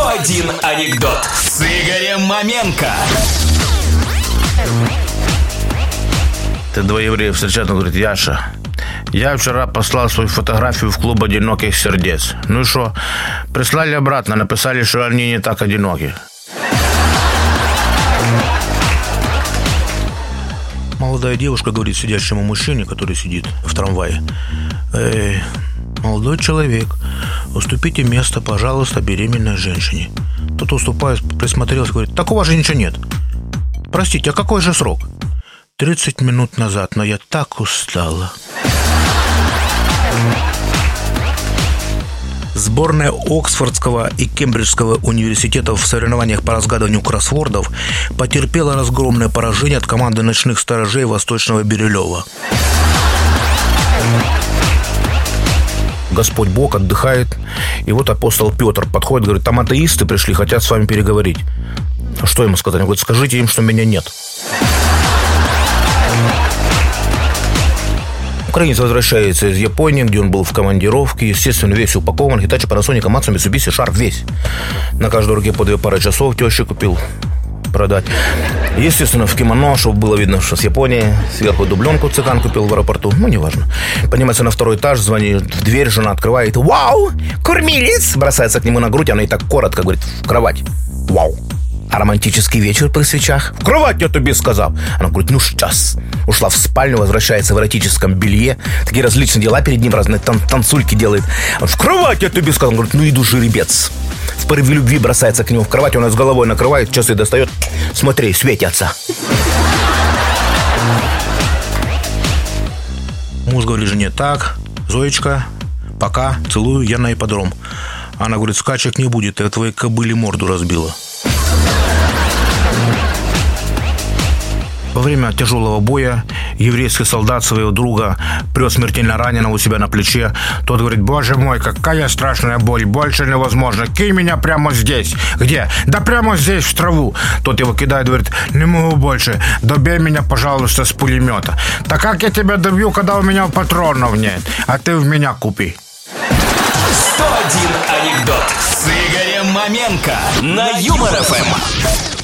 101 анекдот с Игорем Маменко. Ты два еврея встречают, он говорит, Яша, я вчера послал свою фотографию в клуб одиноких сердец. Ну и что? Прислали обратно, написали, что они не так одиноки. Молодая девушка говорит сидящему мужчине, который сидит в трамвае. Эй, молодой человек, уступите место, пожалуйста, беременной женщине. Тот уступает, присмотрелся, говорит, так у вас же ничего нет. Простите, а какой же срок? 30 минут назад, но я так устала. Сборная Оксфордского и Кембриджского университетов в соревнованиях по разгадыванию кроссвордов потерпела разгромное поражение от команды ночных сторожей Восточного Бирюлева. Господь Бог отдыхает, и вот апостол Петр подходит, говорит, там атеисты пришли, хотят с вами переговорить. А что ему сказать? Он говорит, скажите им, что меня нет. Украинец возвращается из Японии, где он был в командировке. Естественно, весь упакован. Hitachi, Panasonic, Amazon, Mitsubishi, Sharp весь. На каждой руке по две пары часов теще купил продать. Естественно, в кимоно, чтобы было видно, что с Японии. Сверху дубленку цыган купил в аэропорту. Ну, неважно. Поднимается на второй этаж, звонит в дверь, жена открывает. Вау! Кормилец! Бросается к нему на грудь, она и так коротко говорит, в кровать. Вау! А романтический вечер при свечах? В кровать я тебе сказал. Она говорит, ну сейчас. Ушла в спальню, возвращается в эротическом белье. Такие различные дела перед ним, разные тан танцульки делает. В кровать я тебе сказал. Он говорит, ну иду жеребец. В порыве любви бросается к нему в кровать, он с головой накрывает, часы достает. Смотри, светятся. Муж говорит жене, так, Зоечка, пока, целую, я на ипподром. Она говорит, скачек не будет, я твоей кобыле морду разбила. Во время тяжелого боя еврейский солдат своего друга прет смертельно раненого у себя на плече. Тот говорит, боже мой, какая страшная боль, больше невозможно. Кинь меня прямо здесь. Где? Да прямо здесь, в траву. Тот его кидает, говорит, не могу больше, добей меня, пожалуйста, с пулемета. Так как я тебя добью, когда у меня патронов нет? А ты в меня купи. 101 анекдот с Игорем Маменко на Юмор ФМ.